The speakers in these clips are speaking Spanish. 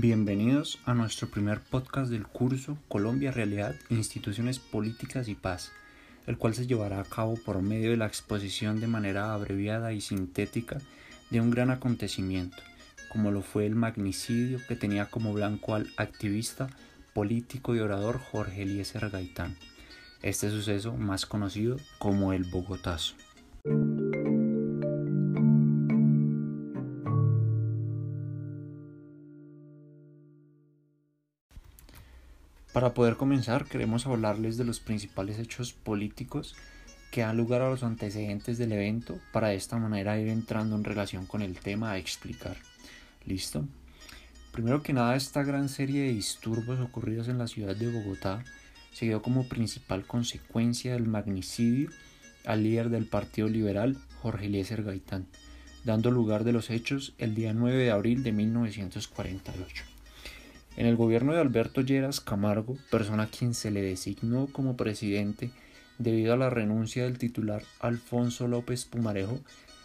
Bienvenidos a nuestro primer podcast del curso Colombia Realidad, Instituciones Políticas y Paz, el cual se llevará a cabo por medio de la exposición de manera abreviada y sintética de un gran acontecimiento, como lo fue el magnicidio que tenía como blanco al activista, político y orador Jorge Eliezer Gaitán. Este suceso más conocido como el Bogotazo. Para poder comenzar, queremos hablarles de los principales hechos políticos que dan lugar a los antecedentes del evento para de esta manera ir entrando en relación con el tema a explicar. ¿Listo? Primero que nada, esta gran serie de disturbios ocurridos en la ciudad de Bogotá se dio como principal consecuencia del magnicidio al líder del Partido Liberal, Jorge Eliezer Gaitán, dando lugar de los hechos el día 9 de abril de 1948. En el gobierno de Alberto Lleras Camargo, persona a quien se le designó como presidente debido a la renuncia del titular Alfonso López Pumarejo,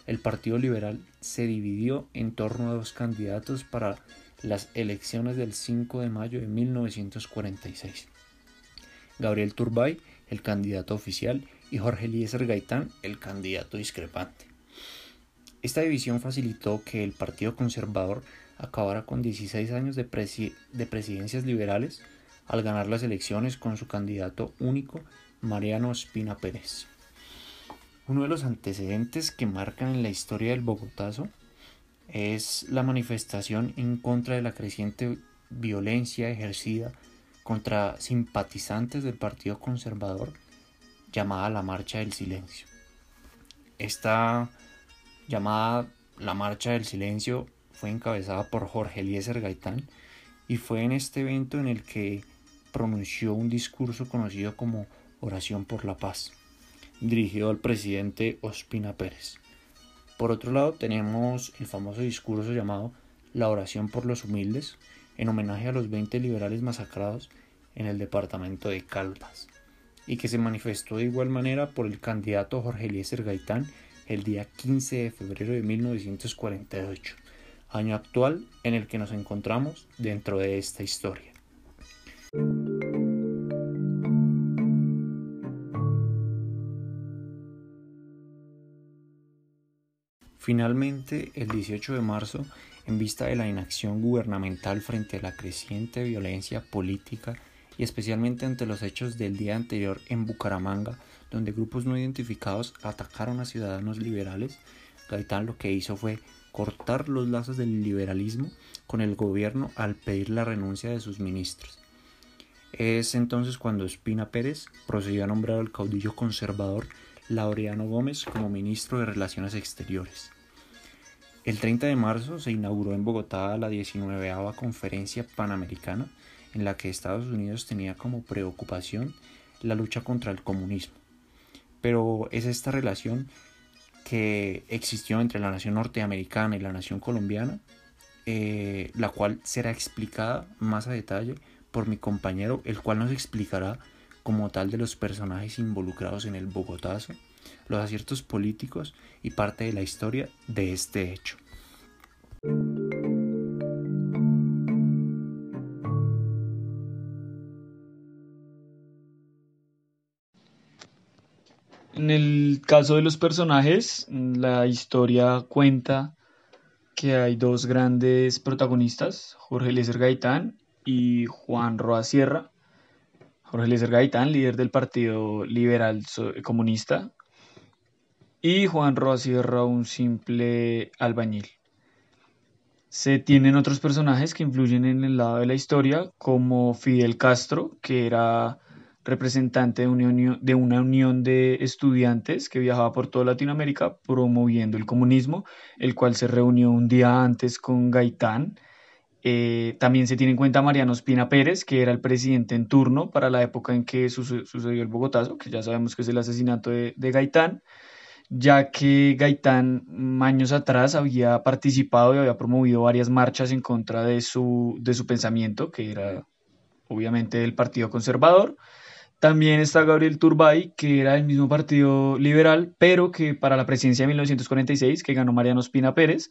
el Partido Liberal se dividió en torno a dos candidatos para las elecciones del 5 de mayo de 1946. Gabriel Turbay, el candidato oficial, y Jorge Eliezer Gaitán, el candidato discrepante. Esta división facilitó que el Partido Conservador acabara con 16 años de, presidencias liberales al ganar las elecciones con su candidato único, Mariano Espina Pérez. Uno de los antecedentes que marcan en la historia del Bogotazo es la manifestación en contra de la creciente violencia ejercida contra simpatizantes del Partido Conservador llamada la Marcha del Silencio. Esta llamada la Marcha del Silencio fue encabezada por Jorge Eliezer Gaitán y fue en este evento en el que pronunció un discurso conocido como Oración por la Paz, dirigido al presidente Ospina Pérez. Por otro lado, tenemos el famoso discurso llamado La oración por los humildes, en homenaje a los 20 liberales masacrados en el departamento de Caldas, y que se manifestó de igual manera por el candidato Jorge Eliezer Gaitán el día 15 de febrero de 1948 año actual en el que nos encontramos dentro de esta historia. Finalmente, el 18 de marzo, en vista de la inacción gubernamental frente a la creciente violencia política y especialmente ante los hechos del día anterior en Bucaramanga, donde grupos no identificados atacaron a ciudadanos liberales, Gaitán lo que hizo fue cortar los lazos del liberalismo con el gobierno al pedir la renuncia de sus ministros. Es entonces cuando Espina Pérez procedió a nombrar al caudillo conservador Laureano Gómez como ministro de Relaciones Exteriores. El 30 de marzo se inauguró en Bogotá la 19 Conferencia Panamericana en la que Estados Unidos tenía como preocupación la lucha contra el comunismo. Pero es esta relación que existió entre la nación norteamericana y la nación colombiana, eh, la cual será explicada más a detalle por mi compañero, el cual nos explicará como tal de los personajes involucrados en el Bogotazo, los aciertos políticos y parte de la historia de este hecho. En el caso de los personajes, la historia cuenta que hay dos grandes protagonistas, Jorge Eliezer Gaitán y Juan Roa Sierra. Jorge Eliezer Gaitán, líder del Partido Liberal Comunista, y Juan Roa Sierra, un simple albañil. Se tienen otros personajes que influyen en el lado de la historia, como Fidel Castro, que era representante de una, unión, de estudiantes que viajaba por toda Latinoamérica promoviendo el comunismo, el cual se reunió un día antes con Gaitán. Eh, también se tiene en cuenta Mariano Espina Pérez, que era el presidente en turno para la época en que sucedió el Bogotazo, que ya sabemos que es el asesinato de, Gaitán, ya que Gaitán años atrás había participado y había promovido varias marchas en contra de su, de su pensamiento, que era obviamente el Partido Conservador. También está Gabriel Turbay, que era del mismo partido liberal, pero que para la presidencia de 1946, que ganó Mariano Espina Pérez,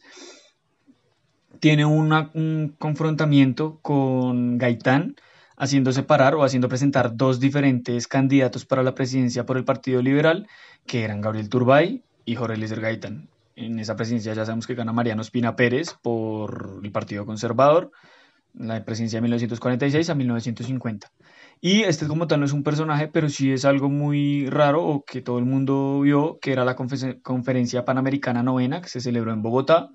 tiene un confrontamiento con Gaitán, haciendo separar o haciendo presentar dos diferentes candidatos para la presidencia por el Partido Liberal, que eran Gabriel Turbay y Jorge Eliezer Gaitán. En esa presidencia ya sabemos que gana Mariano Espina Pérez por el Partido Conservador, la presidencia de 1946 a 1950. Y este como tal no es un personaje, pero sí es algo muy raro o que todo el mundo vio, que era la conferencia panamericana novena que se celebró en Bogotá.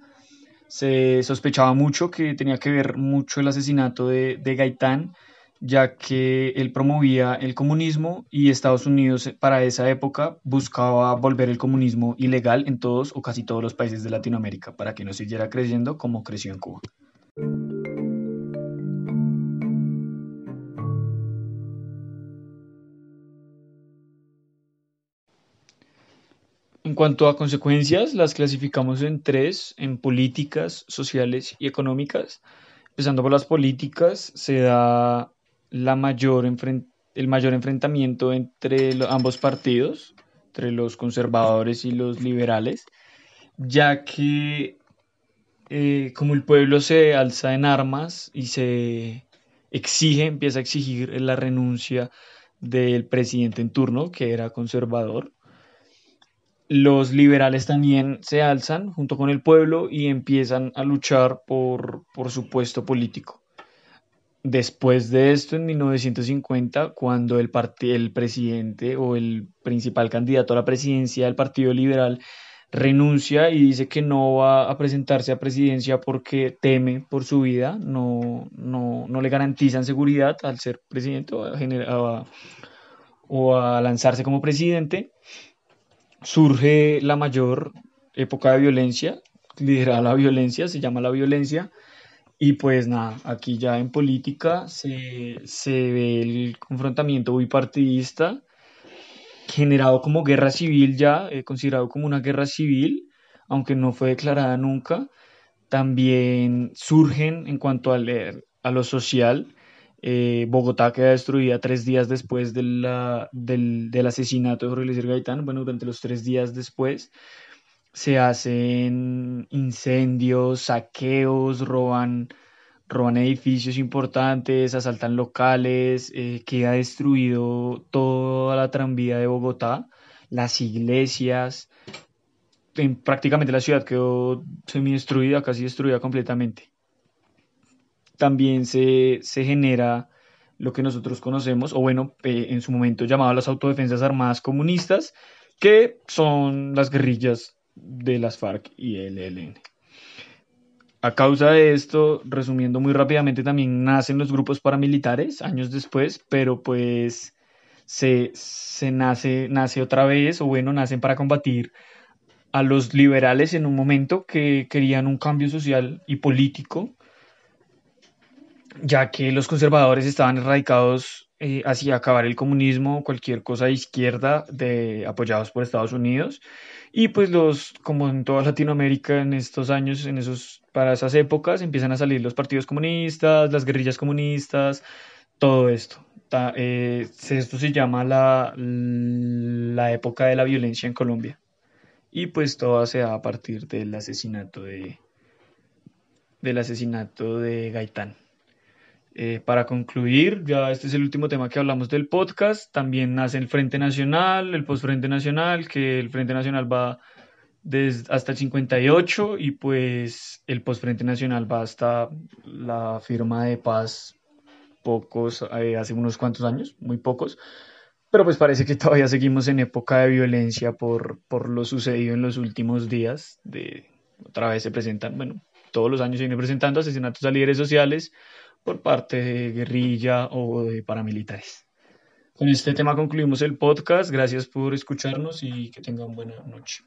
Se sospechaba mucho que tenía que ver mucho el asesinato de, de Gaitán, ya que él promovía el comunismo y Estados Unidos para esa época buscaba volver el comunismo ilegal en todos o casi todos los países de Latinoamérica para que no siguiera creciendo como creció en Cuba. Cuanto a consecuencias, las clasificamos en tres, en políticas, sociales y económicas. Empezando por las políticas, se da el mayor enfrentamiento entre ambos partidos, entre los conservadores y los liberales, ya que eh, como el pueblo se alza en armas y se exige, empieza a exigir la renuncia del presidente en turno, que era conservador, los liberales también se alzan junto con el pueblo y empiezan a luchar por, por su puesto político. Después de esto, en 1950, cuando el, el presidente o el principal candidato a la presidencia del Partido Liberal renuncia y dice que no va a presentarse a presidencia porque teme por su vida, no, no, no le garantizan seguridad al ser presidente o a, o a lanzarse como presidente, surge la mayor época de violencia, liderada la violencia, se llama la violencia, y pues nada, aquí ya en política se, ve el confrontamiento bipartidista generado como guerra civil ya, eh, considerado como una guerra civil, aunque no fue declarada nunca. También surgen en cuanto a lo social eh, Bogotá queda destruida tres días después del, asesinato de Jorge Luis Gaitán. Bueno, durante los tres días después se hacen incendios, saqueos, roban, roban edificios importantes, asaltan locales, eh, queda destruido toda la tranvía de Bogotá, las iglesias, prácticamente la ciudad quedó semi-destruida, casi destruida completamente también se, genera lo que nosotros conocemos, o bueno, eh, en su momento llamado las autodefensas armadas comunistas, que son las guerrillas de las FARC y el ELN. A causa de esto, resumiendo muy rápidamente, también nacen los grupos paramilitares años después, pero pues se, se nace, nace otra vez, o bueno, nacen para combatir a los liberales en un momento que querían un cambio social y político ya que los conservadores estaban erradicados eh, hacia acabar el comunismo, cualquier cosa de izquierda, de, apoyados por Estados Unidos. Y pues los, como en toda Latinoamérica en estos años, en esos, para esas épocas, empiezan a salir los partidos comunistas, las guerrillas comunistas, todo esto. Eh, esto se llama la, la época de la violencia en Colombia. Y pues todo se da a partir del asesinato de, del asesinato de Gaitán. Eh, para concluir, ya este es el último tema que hablamos del podcast. También nace el Frente Nacional, el Postfrente Nacional, que el Frente Nacional va desde hasta el 58 y pues el Postfrente Nacional va hasta la firma de paz pocos, eh, hace unos cuantos años, muy pocos. Pero pues parece que todavía seguimos en época de violencia por, por lo sucedido en los últimos días. De, otra vez se presentan, bueno, todos los años se vienen presentando asesinatos a líderes sociales por parte de guerrilla o de paramilitares. Con este tema concluimos el podcast. Gracias por escucharnos y que tengan buena noche.